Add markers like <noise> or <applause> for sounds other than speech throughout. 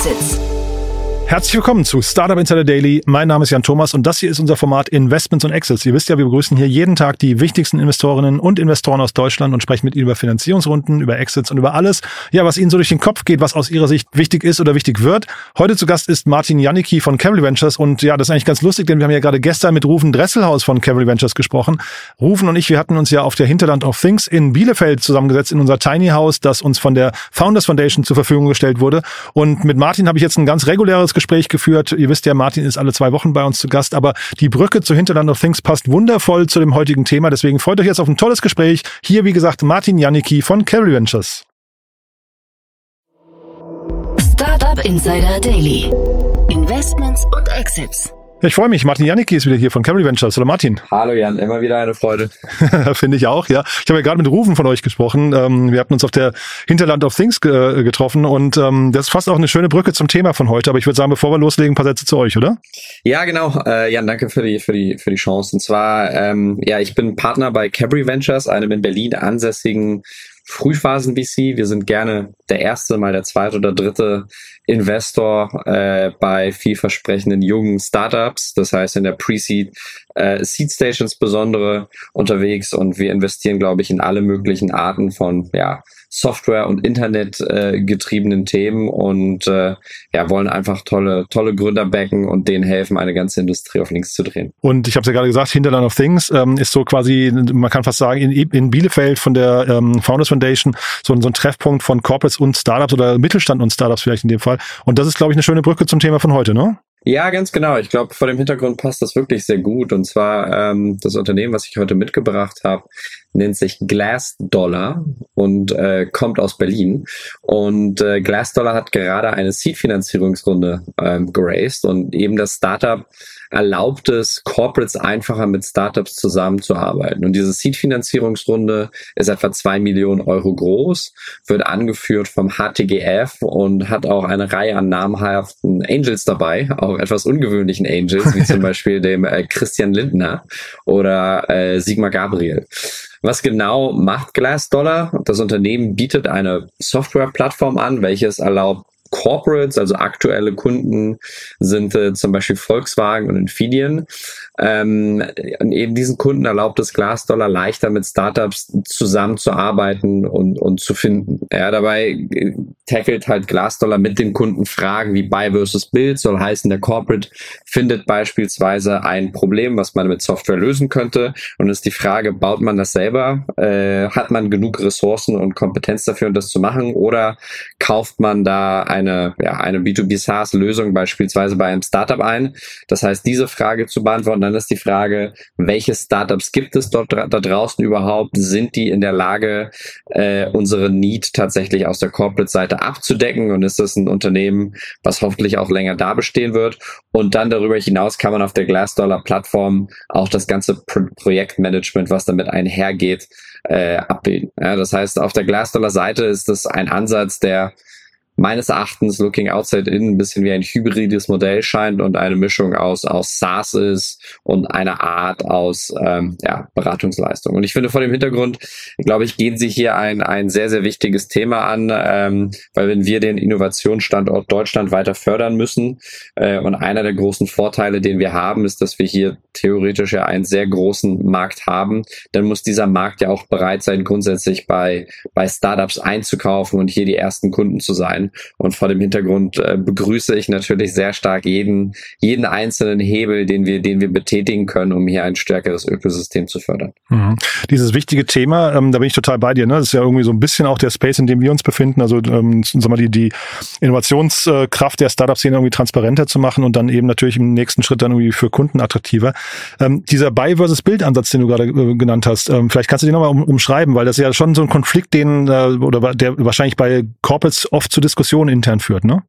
Exits. Herzlich willkommen zu Startup Insider Daily. Mein Name ist Jan Thomas und das hier ist unser Format Investments und Exits. Ihr wisst ja, wir begrüßen hier jeden Tag die wichtigsten Investorinnen und Investoren aus Deutschland und sprechen mit ihnen über Finanzierungsrunden, über Exits und über alles, ja, was ihnen so durch den Kopf geht, was aus ihrer Sicht wichtig ist oder wichtig wird. Heute zu Gast ist Martin Janicki von Cavalry Ventures und ja, das ist eigentlich ganz lustig, denn wir haben ja gerade gestern mit Rufen Dresselhaus von Cavalry Ventures gesprochen. Rufen und ich, wir hatten uns ja auf der Hinterland of Things in Bielefeld zusammengesetzt in unser Tiny House, das uns von der Founders Foundation zur Verfügung gestellt wurde. Und mit Martin habe ich jetzt ein ganz reguläres Gespräch geführt ihr wisst ja, Martin ist alle zwei Wochen bei uns zu Gast, aber die Brücke zu Hinterland of Things passt wundervoll zu dem heutigen Thema. Deswegen freut euch jetzt auf ein tolles Gespräch. Hier, wie gesagt, Martin Janicki von Carry Ventures. Startup Insider Daily. Investments und Exits. Ich freue mich. Martin Janicki ist wieder hier von Camry Ventures. Hallo Martin. Hallo Jan, immer wieder eine Freude. <laughs> Finde ich auch, ja. Ich habe ja gerade mit Rufen von euch gesprochen. Ähm, wir hatten uns auf der Hinterland of Things ge getroffen und ähm, das ist fast auch eine schöne Brücke zum Thema von heute. Aber ich würde sagen, bevor wir loslegen, ein paar Sätze zu euch, oder? Ja, genau. Äh, Jan, danke für die, für die, für die Chance. Und zwar, ähm, ja, ich bin Partner bei Cabri Ventures, einem in Berlin ansässigen Frühphasen-VC. Wir sind gerne der erste, mal der zweite oder dritte Investor äh, bei vielversprechenden jungen Startups, das heißt in der Pre-Seed, äh, Seed Stations besondere unterwegs und wir investieren, glaube ich, in alle möglichen Arten von ja, Software- und Internet äh, getriebenen Themen und äh, ja, wollen einfach tolle, tolle Gründer backen und denen helfen, eine ganze Industrie auf links zu drehen. Und ich habe es ja gerade gesagt, Hinterland of Things ähm, ist so quasi, man kann fast sagen, in, in Bielefeld von der ähm, Founders Foundation so, so ein Treffpunkt von Corporates und Startups oder Mittelstand und Startups vielleicht in dem Fall. Und das ist, glaube ich, eine schöne Brücke zum Thema von heute, ne? Ja, ganz genau. Ich glaube, vor dem Hintergrund passt das wirklich sehr gut. Und zwar ähm, das Unternehmen, was ich heute mitgebracht habe, nennt sich Glass Dollar und äh, kommt aus Berlin. Und äh, Glass Dollar hat gerade eine Seed-Finanzierungsrunde ähm, geraced und eben das Startup erlaubt es Corporates einfacher mit Startups zusammenzuarbeiten. Und diese Seed-Finanzierungsrunde ist etwa zwei Millionen Euro groß, wird angeführt vom HTGF und hat auch eine Reihe an namhaften Angels dabei, auch etwas ungewöhnlichen Angels, wie zum <laughs> Beispiel dem äh, Christian Lindner oder äh, Sigmar Gabriel. Was genau macht Glassdollar? Das Unternehmen bietet eine Softwareplattform an, welches erlaubt Corporates, also aktuelle Kunden sind äh, zum Beispiel Volkswagen und Infineon. Ähm, und eben diesen Kunden erlaubt es Glassdollar leichter mit Startups zusammenzuarbeiten und, und zu finden. Ja, dabei äh, tackelt halt Glassdollar mit den Kunden Fragen wie Buy versus Build, soll heißen, der Corporate findet beispielsweise ein Problem, was man mit Software lösen könnte und ist die Frage, baut man das selber? Äh, hat man genug Ressourcen und Kompetenz dafür, um das zu machen oder kauft man da ein eine, ja, eine B2B SaaS-Lösung beispielsweise bei einem Startup ein. Das heißt, diese Frage zu beantworten, dann ist die Frage, welche Startups gibt es dort da draußen überhaupt? Sind die in der Lage, äh, unsere Need tatsächlich aus der Corporate-Seite abzudecken? Und ist das ein Unternehmen, was hoffentlich auch länger da bestehen wird? Und dann darüber hinaus kann man auf der Glassdollar-Plattform auch das ganze Pro Projektmanagement, was damit einhergeht, äh, abbilden. Ja, das heißt, auf der Glassdollar-Seite ist das ein Ansatz, der meines Erachtens Looking Outside In ein bisschen wie ein hybrides Modell scheint und eine Mischung aus, aus SaaS ist und einer Art aus ähm, ja, Beratungsleistung. Und ich finde vor dem Hintergrund, glaube ich, gehen Sie hier ein, ein sehr, sehr wichtiges Thema an, ähm, weil wenn wir den Innovationsstandort Deutschland weiter fördern müssen äh, und einer der großen Vorteile, den wir haben, ist, dass wir hier theoretisch ja einen sehr großen Markt haben, dann muss dieser Markt ja auch bereit sein, grundsätzlich bei, bei Startups einzukaufen und hier die ersten Kunden zu sein. Und vor dem Hintergrund äh, begrüße ich natürlich sehr stark jeden, jeden einzelnen Hebel, den wir, den wir betätigen können, um hier ein stärkeres Ökosystem zu fördern. Mhm. Dieses wichtige Thema, ähm, da bin ich total bei dir. Ne? Das ist ja irgendwie so ein bisschen auch der Space, in dem wir uns befinden. Also ähm, sag mal, die, die Innovationskraft der Startup-Szene irgendwie transparenter zu machen und dann eben natürlich im nächsten Schritt dann irgendwie für Kunden attraktiver. Ähm, dieser Buy versus Bild-Ansatz, den du gerade äh, genannt hast, ähm, vielleicht kannst du den nochmal um, umschreiben, weil das ja schon so ein Konflikt, den äh, oder der wahrscheinlich bei Corporates oft zu diskutieren Diskussion intern führt, ne?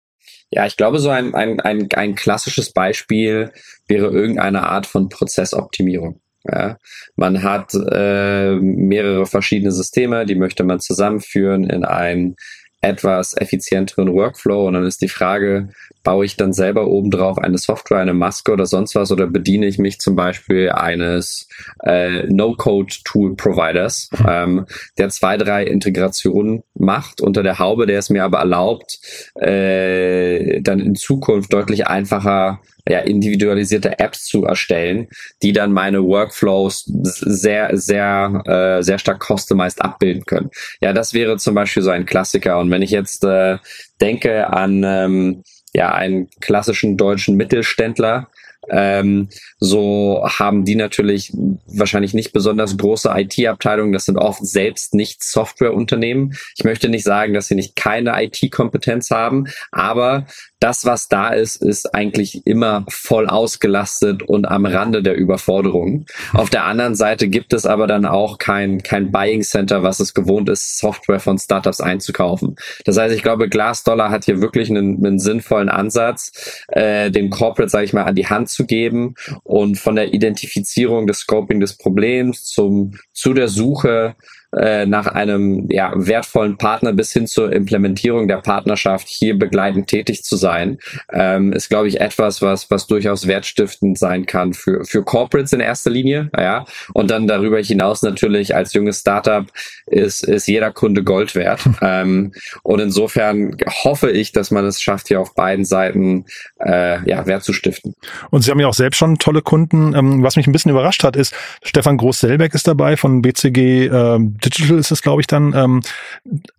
Ja, ich glaube, so ein, ein, ein, ein klassisches Beispiel wäre irgendeine Art von Prozessoptimierung. Ja, man hat äh, mehrere verschiedene Systeme, die möchte man zusammenführen in einen etwas effizienteren Workflow. Und dann ist die Frage, baue ich dann selber obendrauf eine Software, eine Maske oder sonst was oder bediene ich mich zum Beispiel eines äh, No-Code-Tool-Providers, ähm, der zwei, drei Integrationen macht unter der Haube, der es mir aber erlaubt, äh, dann in Zukunft deutlich einfacher ja, individualisierte Apps zu erstellen, die dann meine Workflows sehr, sehr, äh, sehr stark customized abbilden können. Ja, das wäre zum Beispiel so ein Klassiker. Und wenn ich jetzt äh, denke an ähm, ja, einen klassischen deutschen Mittelständler, ähm, so haben die natürlich wahrscheinlich nicht besonders große IT-Abteilungen. Das sind oft selbst nicht Softwareunternehmen. Ich möchte nicht sagen, dass sie nicht keine IT-Kompetenz haben, aber das, was da ist, ist eigentlich immer voll ausgelastet und am Rande der Überforderung. Auf der anderen Seite gibt es aber dann auch kein, kein Buying Center, was es gewohnt ist, Software von Startups einzukaufen. Das heißt, ich glaube, Glassdollar hat hier wirklich einen, einen sinnvollen Ansatz, äh, den Corporate, sage ich mal, an die Hand zu geben und von der Identifizierung des Scoping des Problems zum, zu der Suche äh, nach einem ja, wertvollen Partner bis hin zur Implementierung der Partnerschaft hier begleitend tätig zu sein, ähm, ist, glaube ich, etwas, was, was durchaus wertstiftend sein kann für, für Corporates in erster Linie. Ja. Und dann darüber hinaus natürlich als junges Startup ist, ist jeder Kunde Gold wert. <laughs> ähm, und insofern hoffe ich, dass man es schafft, hier auf beiden Seiten äh, ja, Wert zu stiften. Und Sie haben ja auch selbst schon tolle Kunden. Ähm, was mich ein bisschen überrascht hat, ist, Stefan Groß-Selbeck ist dabei von BCG ähm, Digital ist es, glaube ich, dann, ähm,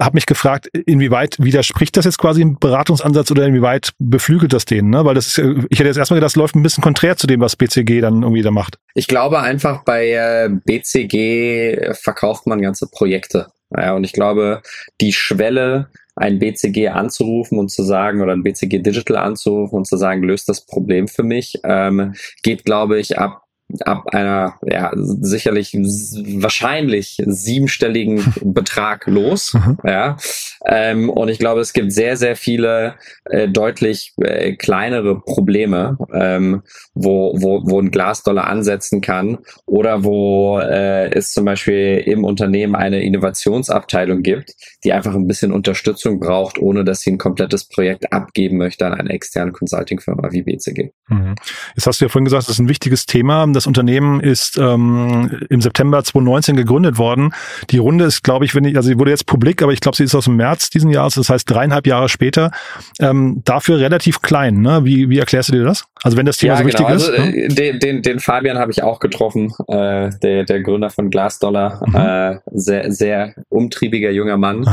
habe mich gefragt, inwieweit widerspricht das jetzt quasi im Beratungsansatz oder inwieweit beflügelt das den? Ne? Weil das ist, ich hätte jetzt erstmal gedacht, das läuft ein bisschen konträr zu dem, was BCG dann irgendwie da macht. Ich glaube einfach, bei äh, BCG verkauft man ganze Projekte. Ja, und ich glaube, die Schwelle, ein BCG anzurufen und zu sagen, oder ein BCG Digital anzurufen und zu sagen, löst das Problem für mich, ähm, geht, glaube ich, ab ab einer ja sicherlich wahrscheinlich siebenstelligen <laughs> Betrag los. Mhm. Ja, ähm, und ich glaube, es gibt sehr sehr viele äh, deutlich äh, kleinere Probleme, ähm, wo wo wo ein Glasdollar ansetzen kann oder wo äh, es zum Beispiel im Unternehmen eine Innovationsabteilung gibt, die einfach ein bisschen Unterstützung braucht, ohne dass sie ein komplettes Projekt abgeben möchte an eine externe Consulting-Firma wie BCG. Mhm. Jetzt hast du ja vorhin gesagt, das ist ein wichtiges Thema. Das Unternehmen ist ähm, im September 2019 gegründet worden. Die Runde ist, glaube ich, wenn ich, also sie wurde jetzt publik, aber ich glaube, sie ist aus dem März diesen Jahres, das heißt dreieinhalb Jahre später. Ähm, dafür relativ klein. Ne? Wie, wie erklärst du dir das? Also wenn das Thema ja, so genau. wichtig also, ist. Ne? Den, den, den Fabian habe ich auch getroffen, äh, der, der Gründer von Glassdollar. Mhm. Äh, sehr, sehr umtriebiger junger Mann.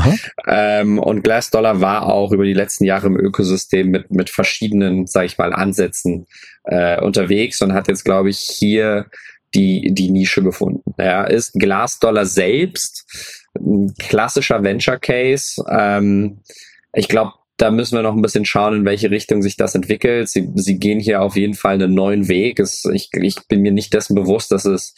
Ähm, und Glassdollar war auch über die letzten Jahre im Ökosystem mit, mit verschiedenen, sage ich mal, Ansätzen äh, unterwegs und hat jetzt, glaube ich, hier die, die Nische gefunden. Ja, ist Glassdollar selbst ein klassischer Venture Case. Ähm, ich glaube, da müssen wir noch ein bisschen schauen, in welche Richtung sich das entwickelt. Sie, sie gehen hier auf jeden Fall einen neuen Weg. Es, ich, ich bin mir nicht dessen bewusst, dass es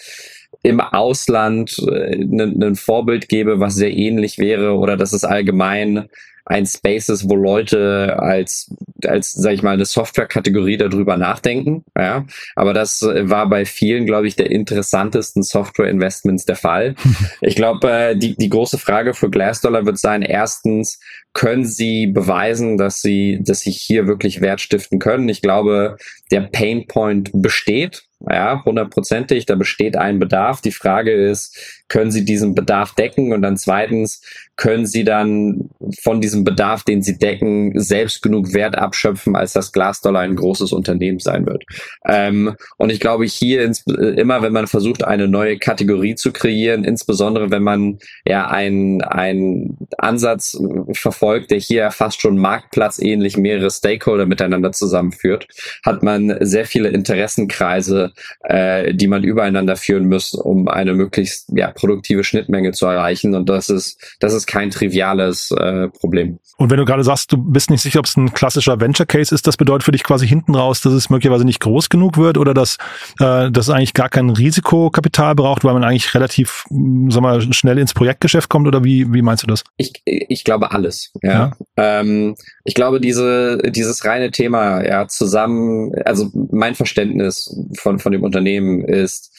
im Ausland ein äh, Vorbild gäbe, was sehr ähnlich wäre oder dass es allgemein ein Space ist, wo Leute als, als, sag ich mal, eine Software-Kategorie darüber nachdenken. Ja, aber das war bei vielen, glaube ich, der interessantesten Software-Investments der Fall. <laughs> Ich glaube, äh, die, die große Frage für Glassdollar wird sein, erstens, können sie beweisen, dass sie, dass sie hier wirklich Wert stiften können? Ich glaube, der Pain Point besteht. Ja, hundertprozentig, da besteht ein Bedarf. Die Frage ist, können Sie diesen Bedarf decken? Und dann zweitens, können Sie dann von diesem Bedarf, den Sie decken, selbst genug Wert abschöpfen, als das Glasdollar ein großes Unternehmen sein wird? Ähm, und ich glaube, hier ins, immer, wenn man versucht, eine neue Kategorie zu kreieren, insbesondere wenn man ja einen, einen Ansatz verfolgt, der hier fast schon marktplatzähnlich mehrere Stakeholder miteinander zusammenführt, hat man sehr viele Interessenkreise, äh, die man übereinander führen muss, um eine möglichst ja, produktive Schnittmenge zu erreichen. Und das ist, das ist kein triviales äh, Problem. Und wenn du gerade sagst, du bist nicht sicher, ob es ein klassischer Venture Case ist, das bedeutet für dich quasi hinten raus, dass es möglicherweise nicht groß genug wird oder dass, äh, dass es eigentlich gar kein Risikokapital braucht, weil man eigentlich relativ, sag mal, schnell ins Projektgeschäft kommt oder wie, wie meinst du das? Ich, ich glaube alles. Ja. ja. Ähm, ich glaube, diese, dieses reine Thema, ja, zusammen, also mein Verständnis von, von dem Unternehmen ist,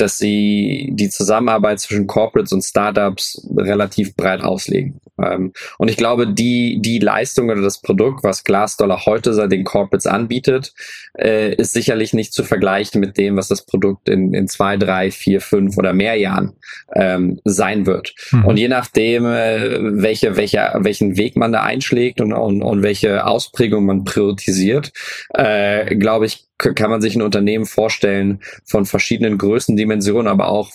dass sie die Zusammenarbeit zwischen Corporates und Startups relativ breit auslegen. Ähm, und ich glaube, die, die Leistung oder das Produkt, was Glassdollar heute seit den Corporates anbietet, äh, ist sicherlich nicht zu vergleichen mit dem, was das Produkt in, in zwei, drei, vier, fünf oder mehr Jahren ähm, sein wird. Mhm. Und je nachdem, äh, welche, welche, welchen Weg man da einschlägt und, und, und welche Ausprägung man priorisiert, äh, glaube ich, kann man sich ein Unternehmen vorstellen von verschiedenen Größendimensionen, aber auch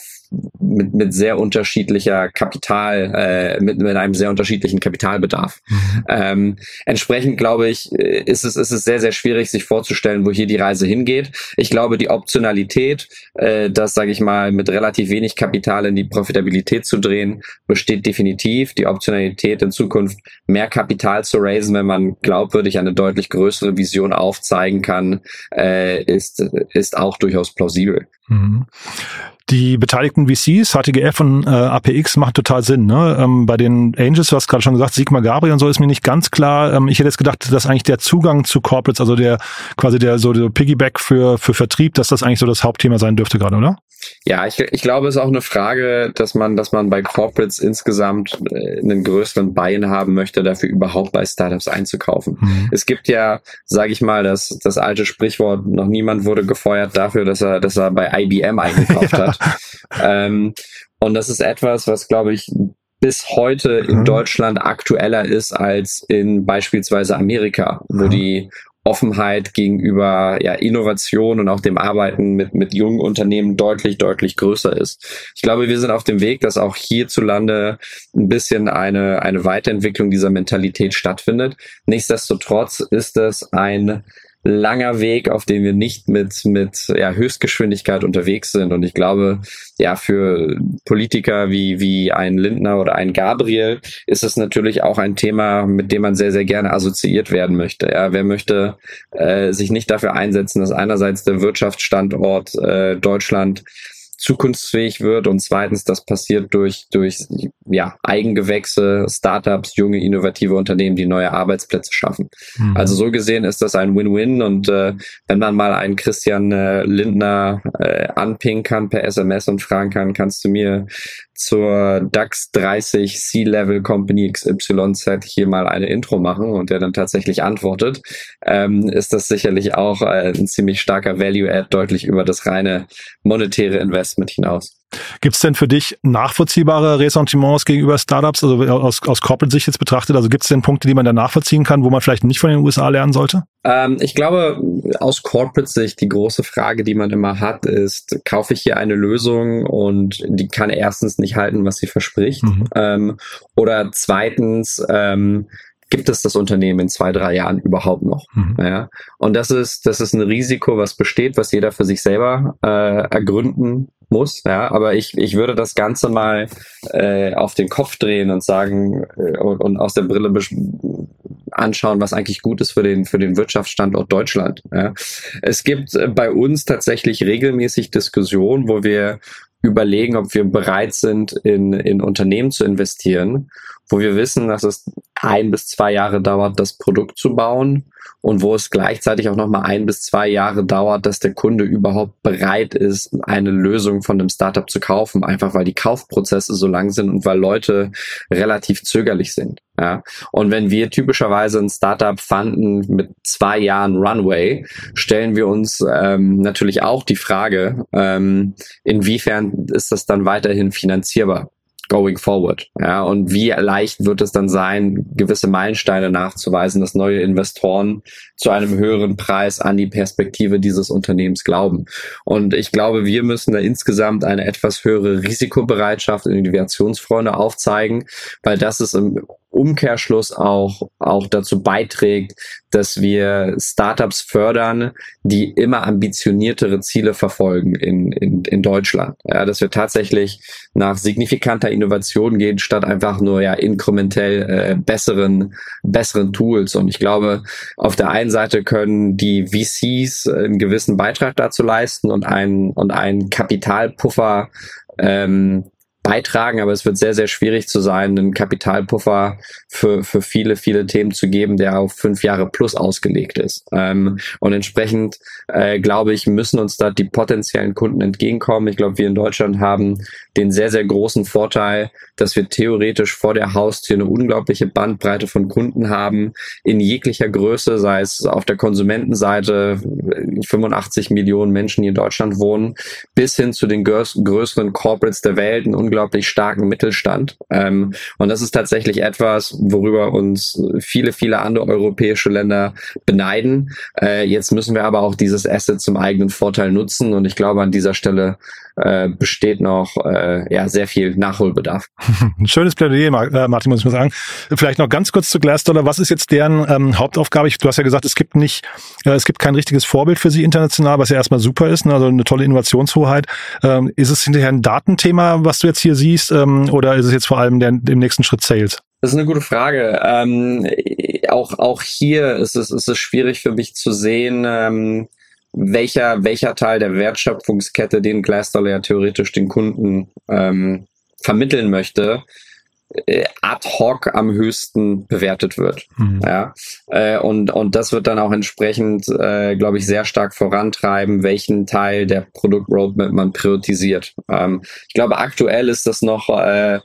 mit, mit sehr unterschiedlicher Kapital, äh, mit, mit einem sehr unterschiedlichen Kapitalbedarf. Mhm. Ähm, entsprechend glaube ich, ist es, ist es sehr, sehr schwierig, sich vorzustellen, wo hier die Reise hingeht. Ich glaube, die Optionalität, äh, das sage ich mal, mit relativ wenig Kapital in die Profitabilität zu drehen, besteht definitiv. Die Optionalität in Zukunft mehr Kapital zu raisen, wenn man glaubwürdig eine deutlich größere Vision aufzeigen kann, äh, ist, ist auch durchaus plausibel. Mhm. Die beteiligten VCs, HTGF und äh, APX machen total Sinn. Ne? Ähm, bei den Angels, du hast gerade schon gesagt, Sigmar Gabriel und so ist mir nicht ganz klar. Ähm, ich hätte jetzt gedacht, dass eigentlich der Zugang zu Corporates, also der quasi der so der Piggyback für, für Vertrieb, dass das eigentlich so das Hauptthema sein dürfte gerade, oder? Ja, ich, ich glaube, es ist auch eine Frage, dass man, dass man bei Corporates insgesamt äh, einen größeren Buy-in haben möchte, dafür überhaupt bei Startups einzukaufen. Mhm. Es gibt ja, sage ich mal, das, das alte Sprichwort, noch niemand wurde gefeuert dafür, dass er, dass er bei IBM eingekauft ja. hat. Ähm, und das ist etwas, was, glaube ich, bis heute in mhm. Deutschland aktueller ist als in beispielsweise Amerika, wo mhm. die Offenheit gegenüber ja, Innovation und auch dem Arbeiten mit, mit jungen Unternehmen deutlich, deutlich größer ist. Ich glaube, wir sind auf dem Weg, dass auch hierzulande ein bisschen eine, eine Weiterentwicklung dieser Mentalität stattfindet. Nichtsdestotrotz ist es ein langer Weg, auf dem wir nicht mit, mit ja, Höchstgeschwindigkeit unterwegs sind. Und ich glaube, ja, für Politiker wie, wie ein Lindner oder ein Gabriel ist es natürlich auch ein Thema, mit dem man sehr, sehr gerne assoziiert werden möchte. Ja, wer möchte äh, sich nicht dafür einsetzen, dass einerseits der Wirtschaftsstandort äh, Deutschland zukunftsfähig wird und zweitens, das passiert durch, durch ja, Eigengewächse, Startups, junge, innovative Unternehmen, die neue Arbeitsplätze schaffen. Mhm. Also so gesehen ist das ein Win-Win und äh, wenn man mal einen Christian äh, Lindner äh, anpingen kann per SMS und fragen kann, kannst du mir zur DAX 30 C-Level Company XYZ hier mal eine Intro machen und der dann tatsächlich antwortet, ähm, ist das sicherlich auch äh, ein ziemlich starker Value-Add deutlich über das reine monetäre Investment hinaus. Gibt es denn für dich nachvollziehbare Ressentiments gegenüber Startups, also aus, aus Corporate-Sicht jetzt betrachtet? Also gibt es denn Punkte, die man da nachvollziehen kann, wo man vielleicht nicht von den USA lernen sollte? Ähm, ich glaube, aus Corporate-Sicht die große Frage, die man immer hat, ist, kaufe ich hier eine Lösung und die kann erstens nicht halten, was sie verspricht? Mhm. Ähm, oder zweitens, ähm, gibt es das Unternehmen in zwei, drei Jahren überhaupt noch? Mhm. Ja? Und das ist, das ist ein Risiko, was besteht, was jeder für sich selber äh, ergründen muss. Ja, aber ich, ich würde das Ganze mal äh, auf den Kopf drehen und sagen äh, und, und aus der Brille anschauen, was eigentlich gut ist für den, für den Wirtschaftsstandort Deutschland. Ja. Es gibt äh, bei uns tatsächlich regelmäßig Diskussionen, wo wir überlegen, ob wir bereit sind, in, in Unternehmen zu investieren, wo wir wissen, dass es ein bis zwei Jahre dauert, das Produkt zu bauen und wo es gleichzeitig auch nochmal ein bis zwei Jahre dauert, dass der Kunde überhaupt bereit ist, eine Lösung von einem Startup zu kaufen, einfach weil die Kaufprozesse so lang sind und weil Leute relativ zögerlich sind. Ja. Und wenn wir typischerweise ein Startup fanden mit zwei Jahren Runway, stellen wir uns ähm, natürlich auch die Frage, ähm, inwiefern ist das dann weiterhin finanzierbar? Going forward. Ja, und wie leicht wird es dann sein, gewisse Meilensteine nachzuweisen, dass neue Investoren zu einem höheren Preis an die Perspektive dieses Unternehmens glauben. Und ich glaube, wir müssen da insgesamt eine etwas höhere Risikobereitschaft und Innovationsfreunde aufzeigen, weil das ist im Umkehrschluss auch, auch dazu beiträgt, dass wir Startups fördern, die immer ambitioniertere Ziele verfolgen in, in, in Deutschland. Ja, dass wir tatsächlich nach signifikanter Innovation gehen, statt einfach nur ja inkrementell äh, besseren, besseren Tools. Und ich glaube, auf der einen Seite können die VCs einen gewissen Beitrag dazu leisten und einen, und einen Kapitalpuffer ähm, beitragen, aber es wird sehr, sehr schwierig zu sein, einen Kapitalpuffer für, für viele, viele Themen zu geben, der auf fünf Jahre plus ausgelegt ist. Ähm, und entsprechend, äh, glaube ich, müssen uns da die potenziellen Kunden entgegenkommen. Ich glaube, wir in Deutschland haben den sehr, sehr großen Vorteil, dass wir theoretisch vor der Haustür eine unglaubliche Bandbreite von Kunden haben, in jeglicher Größe, sei es auf der Konsumentenseite 85 Millionen Menschen, die in Deutschland wohnen, bis hin zu den größeren Corporates der Welt, einen unglaublich starken Mittelstand. Ähm, und das ist tatsächlich etwas, worüber uns viele, viele andere europäische Länder beneiden. Äh, jetzt müssen wir aber auch dieses Asset zum eigenen Vorteil nutzen. Und ich glaube, an dieser Stelle äh, besteht noch äh, ja sehr viel Nachholbedarf. <laughs> Ein schönes Plädoyer, äh, Martin, muss ich mal sagen. Vielleicht noch ganz kurz zu Glassdoor. Was ist jetzt deren ähm, Hauptaufgabe? Ich, du hast ja gesagt, es gibt nicht, äh, es gibt kein richtiges Vorbild für sie international, was ja erstmal super ist, ne? also eine tolle Innovationshoheit. Ähm, ist es hinterher ein Datenthema, was du jetzt hier siehst, ähm, oder ist es jetzt vor allem der, im nächsten Schritt Sales? Das ist eine gute Frage. Ähm, auch, auch hier ist es, ist es schwierig für mich zu sehen, ähm, welcher, welcher Teil der Wertschöpfungskette den Glassdoor ja theoretisch den Kunden ähm, vermitteln möchte, äh, ad hoc am höchsten bewertet wird. Mhm. Ja, äh, und, und das wird dann auch entsprechend, äh, glaube ich, sehr stark vorantreiben, welchen Teil der Produktroadmap man priorisiert. Ähm, ich glaube, aktuell ist das noch äh,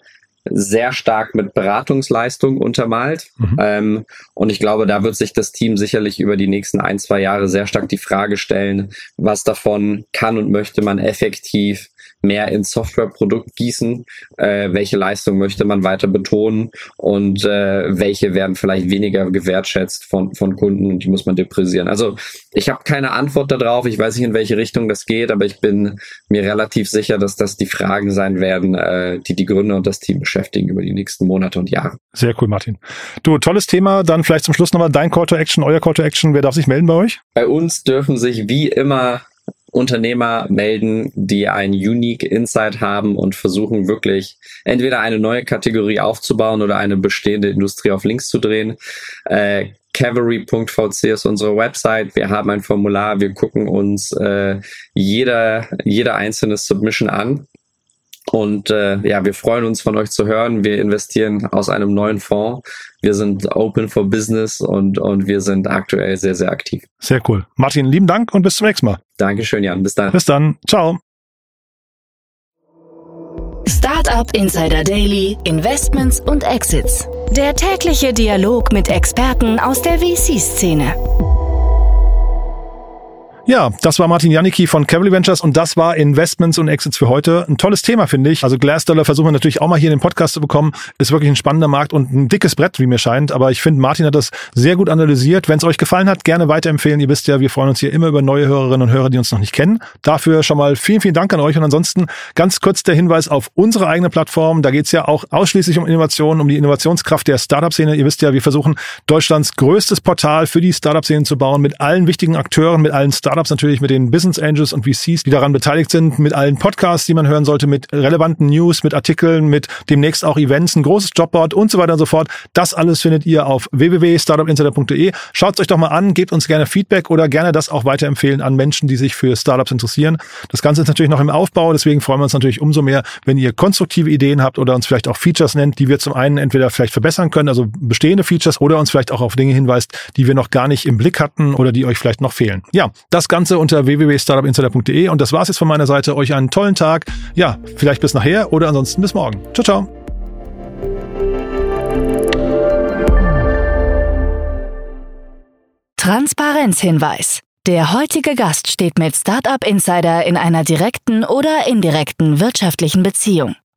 sehr stark mit Beratungsleistung untermalt. Mhm. Ähm, und ich glaube, da wird sich das Team sicherlich über die nächsten ein, zwei Jahre sehr stark die Frage stellen, was davon kann und möchte man effektiv mehr ins Softwareprodukt gießen, äh, welche Leistung möchte man weiter betonen und äh, welche werden vielleicht weniger gewertschätzt von, von Kunden und die muss man depressieren. Also ich habe keine Antwort darauf, ich weiß nicht, in welche Richtung das geht, aber ich bin mir relativ sicher, dass das die Fragen sein werden, äh, die die Gründer und das Team beschäftigen über die nächsten Monate und Jahre. Sehr cool, Martin. Du, tolles Thema. Dann vielleicht zum Schluss nochmal dein Call to Action, euer Call to Action. Wer darf sich melden bei euch? Bei uns dürfen sich wie immer Unternehmer melden, die ein Unique Insight haben und versuchen wirklich entweder eine neue Kategorie aufzubauen oder eine bestehende Industrie auf links zu drehen. Äh, Cavalry.vc ist unsere Website. Wir haben ein Formular. Wir gucken uns äh, jeder, jeder einzelne Submission an und äh, ja, wir freuen uns von euch zu hören. Wir investieren aus einem neuen Fonds. Wir sind open for business und, und wir sind aktuell sehr, sehr aktiv. Sehr cool. Martin, lieben Dank und bis zum nächsten Mal. Dankeschön, Jan. Bis dann. Bis dann. Ciao. Startup Insider Daily, Investments und Exits. Der tägliche Dialog mit Experten aus der VC-Szene. Ja, das war Martin Janicki von Cavalry Ventures und das war Investments und Exits für heute. Ein tolles Thema, finde ich. Also Glassdollar versuchen wir natürlich auch mal hier in den Podcast zu bekommen. Ist wirklich ein spannender Markt und ein dickes Brett, wie mir scheint. Aber ich finde, Martin hat das sehr gut analysiert. Wenn es euch gefallen hat, gerne weiterempfehlen. Ihr wisst ja, wir freuen uns hier immer über neue Hörerinnen und Hörer, die uns noch nicht kennen. Dafür schon mal vielen, vielen Dank an euch. Und ansonsten ganz kurz der Hinweis auf unsere eigene Plattform. Da geht es ja auch ausschließlich um Innovation, um die Innovationskraft der Startup-Szene. Ihr wisst ja, wir versuchen Deutschlands größtes Portal für die Startup-Szene zu bauen, mit allen wichtigen Akteuren, mit allen Startups natürlich, mit den Business Angels und VCs, die daran beteiligt sind, mit allen Podcasts, die man hören sollte, mit relevanten News, mit Artikeln, mit demnächst auch Events, ein großes Jobboard und so weiter und so fort. Das alles findet ihr auf www.startupinsider.de. Schaut es euch doch mal an, gebt uns gerne Feedback oder gerne das auch weiterempfehlen an Menschen, die sich für Startups interessieren. Das Ganze ist natürlich noch im Aufbau, deswegen freuen wir uns natürlich umso mehr, wenn ihr konstruktive Ideen habt oder uns vielleicht auch Features nennt, die wir zum einen entweder vielleicht verbessern können, also bestehende Features oder uns vielleicht auch auf Dinge hinweist, die wir noch gar nicht im Blick hatten oder die euch vielleicht noch fehlen. Ja, das Ganze unter www www.startupinsider.de. Und das war's jetzt von meiner Seite. Euch einen tollen Tag. Ja, vielleicht bis nachher oder ansonsten bis morgen. Ciao, ciao. Transparenzhinweis. Der heutige Gast steht mit Startup Insider in einer direkten oder indirekten wirtschaftlichen Beziehung.